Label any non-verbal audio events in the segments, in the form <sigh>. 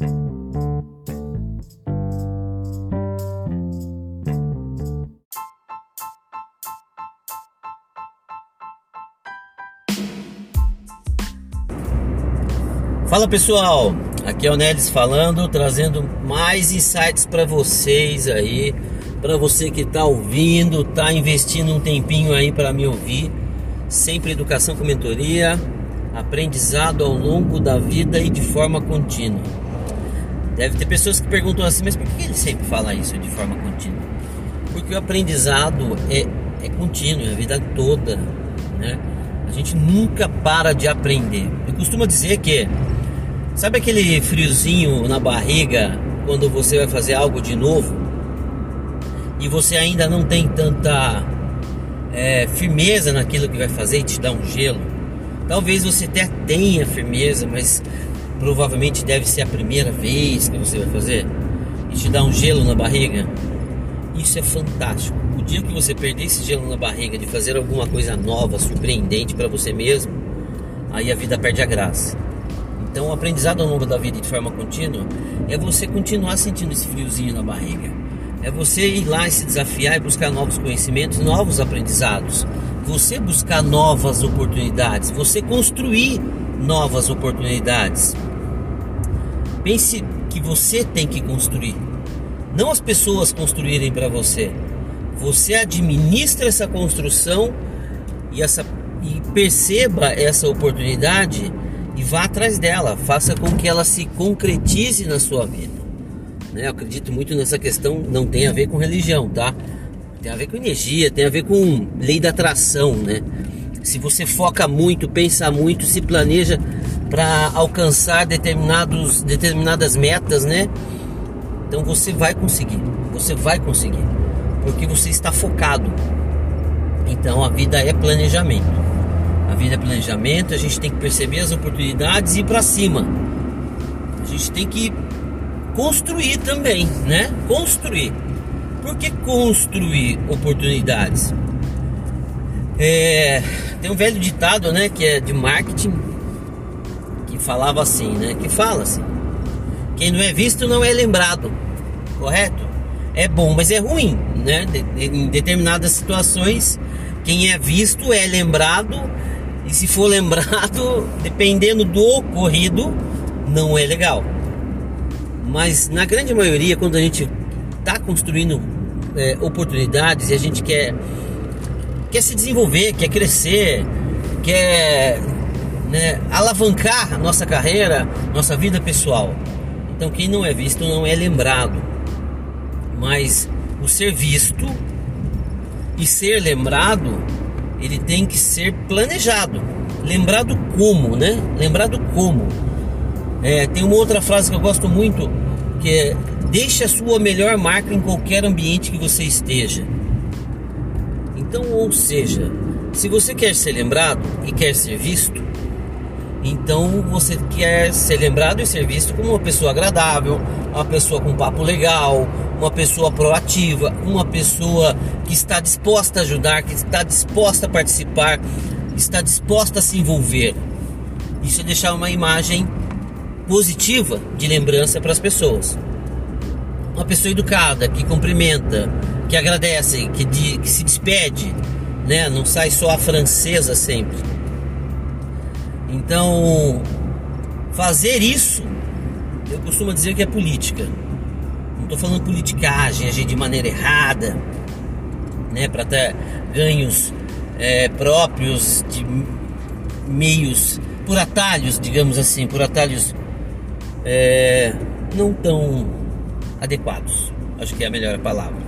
Fala pessoal, aqui é o Nelis falando, trazendo mais insights para vocês aí, para você que está ouvindo, está investindo um tempinho aí para me ouvir. Sempre educação com mentoria, aprendizado ao longo da vida e de forma contínua. Deve ter pessoas que perguntam assim, mas por que ele sempre fala isso de forma contínua? Porque o aprendizado é, é contínuo, é a vida toda, né? A gente nunca para de aprender. Eu costumo dizer que Sabe aquele friozinho na barriga quando você vai fazer algo de novo e você ainda não tem tanta é, firmeza naquilo que vai fazer e te dá um gelo? Talvez você até tenha firmeza, mas provavelmente deve ser a primeira vez que você vai fazer e te dá um gelo na barriga. Isso é fantástico. O dia que você perder esse gelo na barriga de fazer alguma coisa nova, surpreendente para você mesmo, aí a vida perde a graça. Então, o aprendizado ao longo da vida de forma contínua é você continuar sentindo esse friozinho na barriga. É você ir lá e se desafiar e buscar novos conhecimentos, novos aprendizados. Você buscar novas oportunidades, você construir novas oportunidades. Pense que você tem que construir, não as pessoas construírem para você. Você administra essa construção e, essa, e perceba essa oportunidade e vá atrás dela, faça com que ela se concretize na sua vida. Né? Eu acredito muito nessa questão, não tem a ver com religião, tá? Tem a ver com energia, tem a ver com lei da atração, né? Se você foca muito, pensa muito, se planeja para alcançar determinados, determinadas metas, né? Então você vai conseguir, você vai conseguir, porque você está focado. Então a vida é planejamento. A vida é planejamento, a gente tem que perceber as oportunidades e ir para cima. A gente tem que construir também, né? Construir. Por que construir oportunidades? É, tem um velho ditado, né, que é de marketing, falava assim, né? Que fala assim: quem não é visto não é lembrado, correto? É bom, mas é ruim, né? em determinadas situações, quem é visto é lembrado e se for lembrado, <laughs> dependendo do ocorrido, não é legal. Mas na grande maioria, quando a gente está construindo é, oportunidades e a gente quer, quer se desenvolver, quer crescer, quer né, alavancar nossa carreira, nossa vida pessoal. Então, quem não é visto não é lembrado. Mas o ser visto e ser lembrado ele tem que ser planejado. Lembrado como, né? Lembrado como. É, tem uma outra frase que eu gosto muito que é deixe a sua melhor marca em qualquer ambiente que você esteja. Então, ou seja, se você quer ser lembrado e quer ser visto, então você quer ser lembrado e ser visto como uma pessoa agradável, uma pessoa com papo legal, uma pessoa proativa, uma pessoa que está disposta a ajudar, que está disposta a participar, está disposta a se envolver. Isso é deixar uma imagem positiva de lembrança para as pessoas. Uma pessoa educada, que cumprimenta, que agradece, que, de, que se despede, né? não sai só a francesa sempre então, fazer isso, eu costumo dizer que é política. Não estou falando politicagem, agir de maneira errada, né, para ter ganhos é, próprios de meios por atalhos, digamos assim, por atalhos é, não tão adequados. Acho que é a melhor palavra.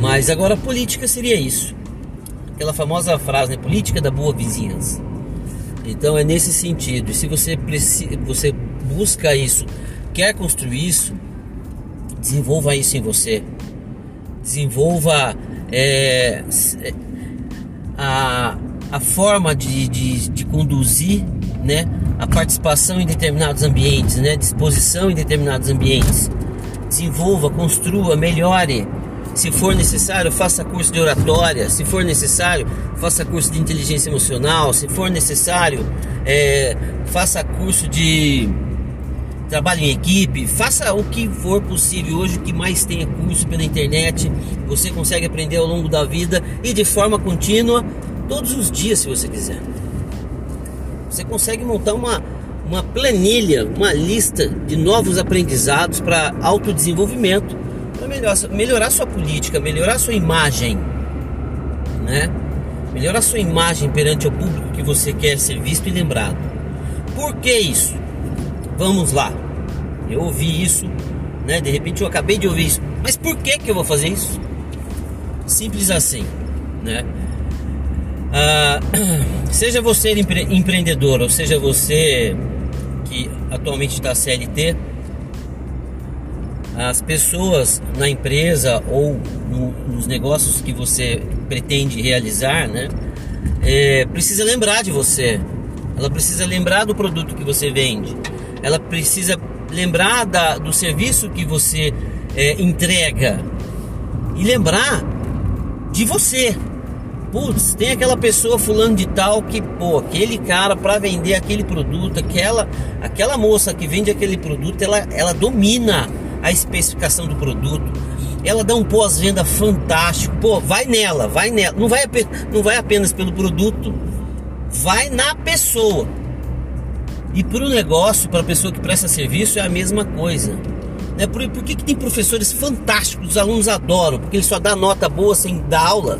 Mas agora política seria isso. Aquela famosa frase, né? Política da boa vizinhança. Então é nesse sentido. E se você, precisa, você busca isso, quer construir isso, desenvolva isso em você. Desenvolva é, a, a forma de, de, de conduzir né, a participação em determinados ambientes, né, disposição em determinados ambientes. Desenvolva, construa, melhore se for necessário, faça curso de oratória. Se for necessário, faça curso de inteligência emocional. Se for necessário, é, faça curso de trabalhe em equipe, faça o que for possível hoje, que mais tenha curso pela internet, você consegue aprender ao longo da vida e de forma contínua, todos os dias, se você quiser. Você consegue montar uma, uma planilha, uma lista de novos aprendizados para autodesenvolvimento, para melhorar, melhorar sua política, melhorar sua imagem, né? Melhorar sua imagem perante o público que você quer ser visto e lembrado. Por que isso? Vamos lá. Eu ouvi isso, né? De repente eu acabei de ouvir isso. Mas por que que eu vou fazer isso? Simples assim, né? Ah, <clears throat> seja você empre empreendedor ou seja você que atualmente está CLT, as pessoas na empresa ou no, nos negócios que você pretende realizar, né? É, precisa lembrar de você. Ela precisa lembrar do produto que você vende ela precisa lembrar da, do serviço que você é, entrega e lembrar de você. Putz, tem aquela pessoa fulano de tal que, pô, aquele cara para vender aquele produto, aquela, aquela moça que vende aquele produto, ela, ela domina a especificação do produto. Ela dá um pós-venda fantástico. Pô, vai nela, vai nela. Não vai, não vai apenas pelo produto, vai na pessoa. E para o negócio, para a pessoa que presta serviço, é a mesma coisa. Né? Por, por que, que tem professores fantásticos, os alunos adoram? Porque ele só dá nota boa sem dar aula?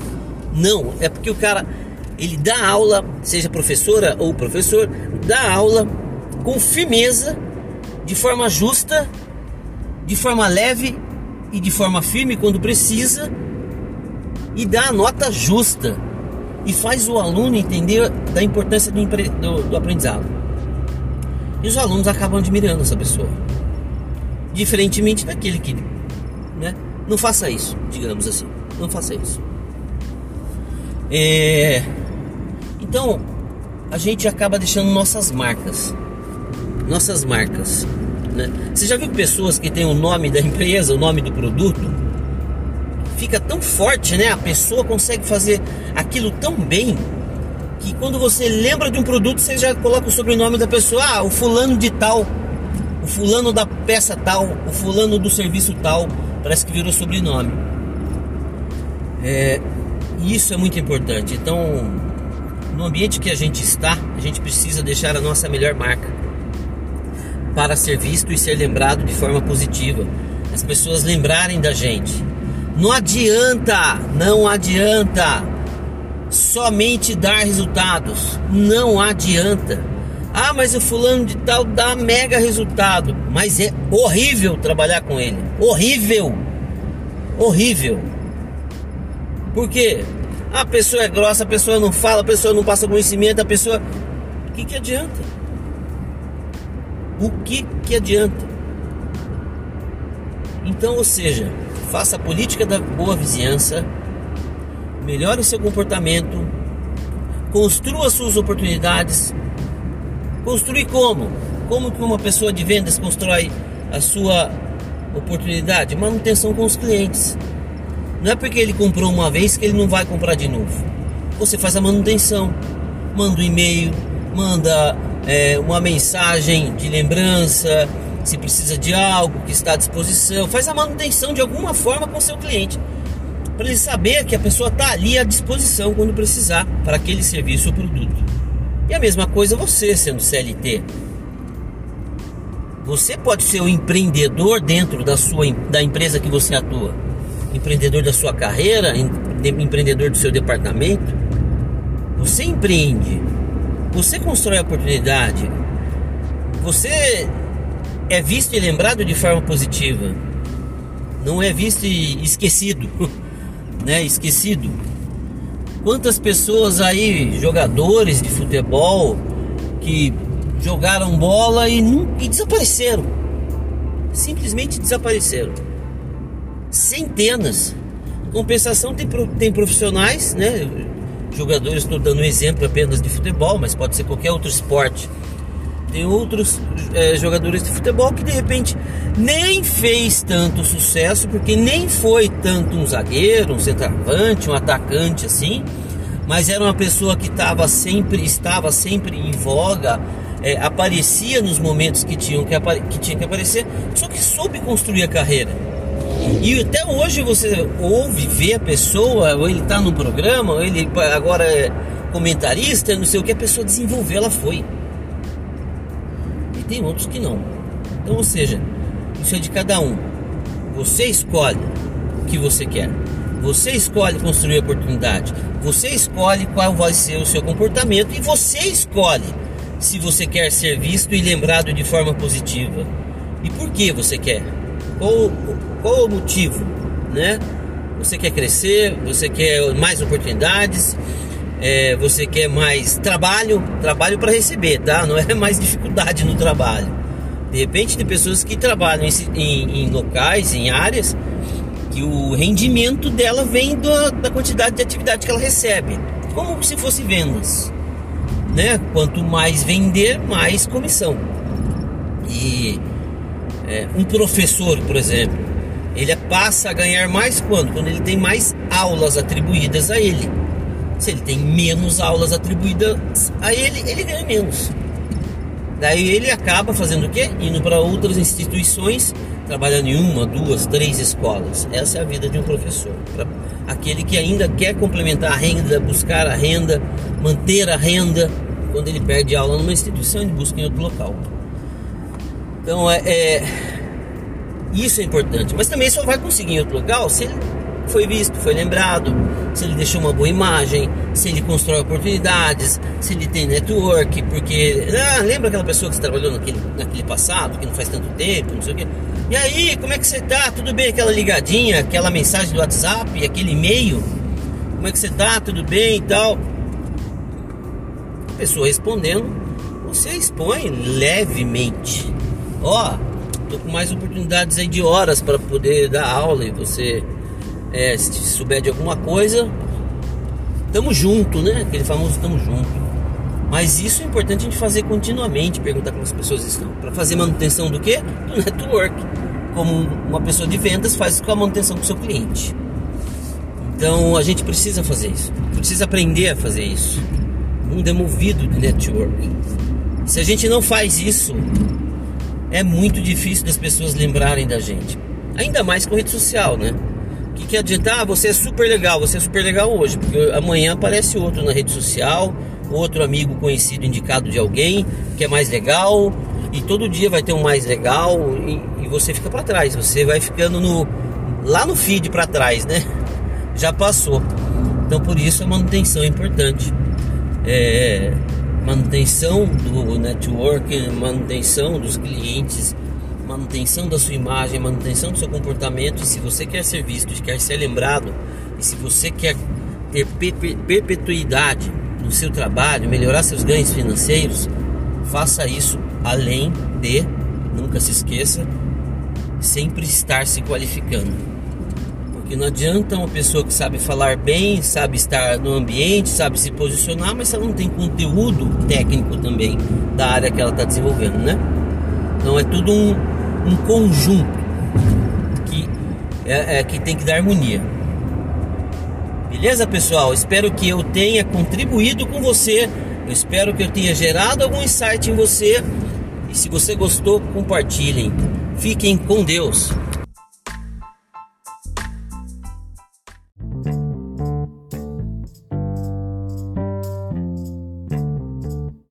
Não, é porque o cara ele dá aula, seja professora ou professor, dá aula com firmeza, de forma justa, de forma leve e de forma firme quando precisa, e dá a nota justa e faz o aluno entender da importância do, do, do aprendizado. E os alunos acabam admirando essa pessoa. Diferentemente daquele que, né? Não faça isso, digamos assim. Não faça isso. É... Então, a gente acaba deixando nossas marcas. Nossas marcas. Né? Você já viu pessoas que têm o nome da empresa, o nome do produto? Fica tão forte, né? A pessoa consegue fazer aquilo tão bem que quando você lembra de um produto, você já coloca o sobrenome da pessoa, ah, o fulano de tal, o fulano da peça tal, o fulano do serviço tal, parece que virou sobrenome. É, isso é muito importante. Então, no ambiente que a gente está, a gente precisa deixar a nossa melhor marca para ser visto e ser lembrado de forma positiva. As pessoas lembrarem da gente. Não adianta, não adianta somente dar resultados. Não adianta. Ah, mas o fulano de tal dá mega resultado. Mas é horrível trabalhar com ele. Horrível. Horrível. Por quê? A pessoa é grossa, a pessoa não fala, a pessoa não passa conhecimento, a pessoa. O que, que adianta? O que, que adianta? Então, ou seja, faça a política da boa vizinhança melhore seu comportamento, construa suas oportunidades. Construir como? Como que uma pessoa de vendas constrói a sua oportunidade? Manutenção com os clientes. Não é porque ele comprou uma vez que ele não vai comprar de novo. Você faz a manutenção, manda um e-mail, manda é, uma mensagem de lembrança, se precisa de algo que está à disposição, faz a manutenção de alguma forma com seu cliente para ele saber que a pessoa está ali à disposição quando precisar para aquele serviço ou produto. E a mesma coisa você sendo CLT. Você pode ser o um empreendedor dentro da sua da empresa que você atua, empreendedor da sua carreira, empreendedor do seu departamento. Você empreende, você constrói a oportunidade, você é visto e lembrado de forma positiva, não é visto e esquecido. <laughs> né, esquecido. Quantas pessoas aí, jogadores de futebol, que jogaram bola e, e desapareceram. Simplesmente desapareceram. Centenas. Compensação, tem, tem profissionais, né? Jogadores, estou dando um exemplo apenas de futebol, mas pode ser qualquer outro esporte tem outros é, jogadores de futebol que de repente nem fez tanto sucesso, porque nem foi tanto um zagueiro, um centroavante, um atacante assim, mas era uma pessoa que estava sempre, estava sempre em voga, é, aparecia nos momentos que, tinham que, que tinha que aparecer, só que soube construir a carreira. E até hoje você ouve, vê a pessoa, ou ele está no programa, ou ele agora é comentarista, não sei o que, a pessoa desenvolveu, ela foi. E tem outros que não. Então, ou seja, isso é de cada um. Você escolhe o que você quer. Você escolhe construir a oportunidade. Você escolhe qual vai ser o seu comportamento e você escolhe se você quer ser visto e lembrado de forma positiva. E por que você quer? Qual, qual o motivo, né? Você quer crescer, você quer mais oportunidades, é, você quer mais trabalho, trabalho para receber, tá? Não é mais dificuldade no trabalho. De repente tem pessoas que trabalham em, em, em locais, em áreas, que o rendimento dela vem do, da quantidade de atividade que ela recebe, como se fosse vendas, né? Quanto mais vender, mais comissão. E é, um professor, por exemplo, ele passa a ganhar mais quando? Quando ele tem mais aulas atribuídas a ele. Se ele tem menos aulas atribuídas a ele, ele ganha menos. Daí ele acaba fazendo o quê? Indo para outras instituições, trabalhando em uma, duas, três escolas. Essa é a vida de um professor. Pra aquele que ainda quer complementar a renda, buscar a renda, manter a renda, quando ele perde aula numa instituição, ele busca em outro local. Então é, é isso é importante. Mas também só vai conseguir em outro local se ele foi visto, foi lembrado, se ele deixou uma boa imagem, se ele constrói oportunidades, se ele tem network, porque. Ah, lembra aquela pessoa que você trabalhou naquele, naquele passado, que não faz tanto tempo, não sei o quê. E aí, como é que você tá? Tudo bem? Aquela ligadinha, aquela mensagem do WhatsApp, aquele e-mail. Como é que você tá? Tudo bem e tal? A pessoa respondendo, você expõe levemente. Ó, oh, tô com mais oportunidades aí de horas para poder dar aula e você é, se souber de alguma coisa, tamo junto, né? Aquele famoso tamo junto. Mas isso é importante a gente fazer continuamente, perguntar como as pessoas estão. Para fazer manutenção do quê? Do network. Como uma pessoa de vendas faz com a manutenção do seu cliente. Então a gente precisa fazer isso. Precisa aprender a fazer isso. O mundo é movido de network. Se a gente não faz isso, é muito difícil das pessoas lembrarem da gente. Ainda mais com rede social, né? O que, que adianta? Ah, você é super legal, você é super legal hoje, porque amanhã aparece outro na rede social, outro amigo conhecido indicado de alguém que é mais legal, e todo dia vai ter um mais legal e, e você fica para trás, você vai ficando no lá no feed para trás, né? Já passou. Então por isso a manutenção é importante. É, manutenção do network, manutenção dos clientes, manutenção da sua imagem, manutenção do seu comportamento. E se você quer ser visto, quer ser lembrado, e se você quer ter perpetuidade no seu trabalho, melhorar seus ganhos financeiros, faça isso além de, nunca se esqueça, sempre estar se qualificando. Porque não adianta uma pessoa que sabe falar bem, sabe estar no ambiente, sabe se posicionar, mas ela não tem conteúdo técnico também da área que ela está desenvolvendo, né? Então é tudo um, um conjunto que, é, é, que tem que dar harmonia. Beleza, pessoal? Espero que eu tenha contribuído com você. Eu espero que eu tenha gerado algum insight em você. E se você gostou, compartilhem. Fiquem com Deus.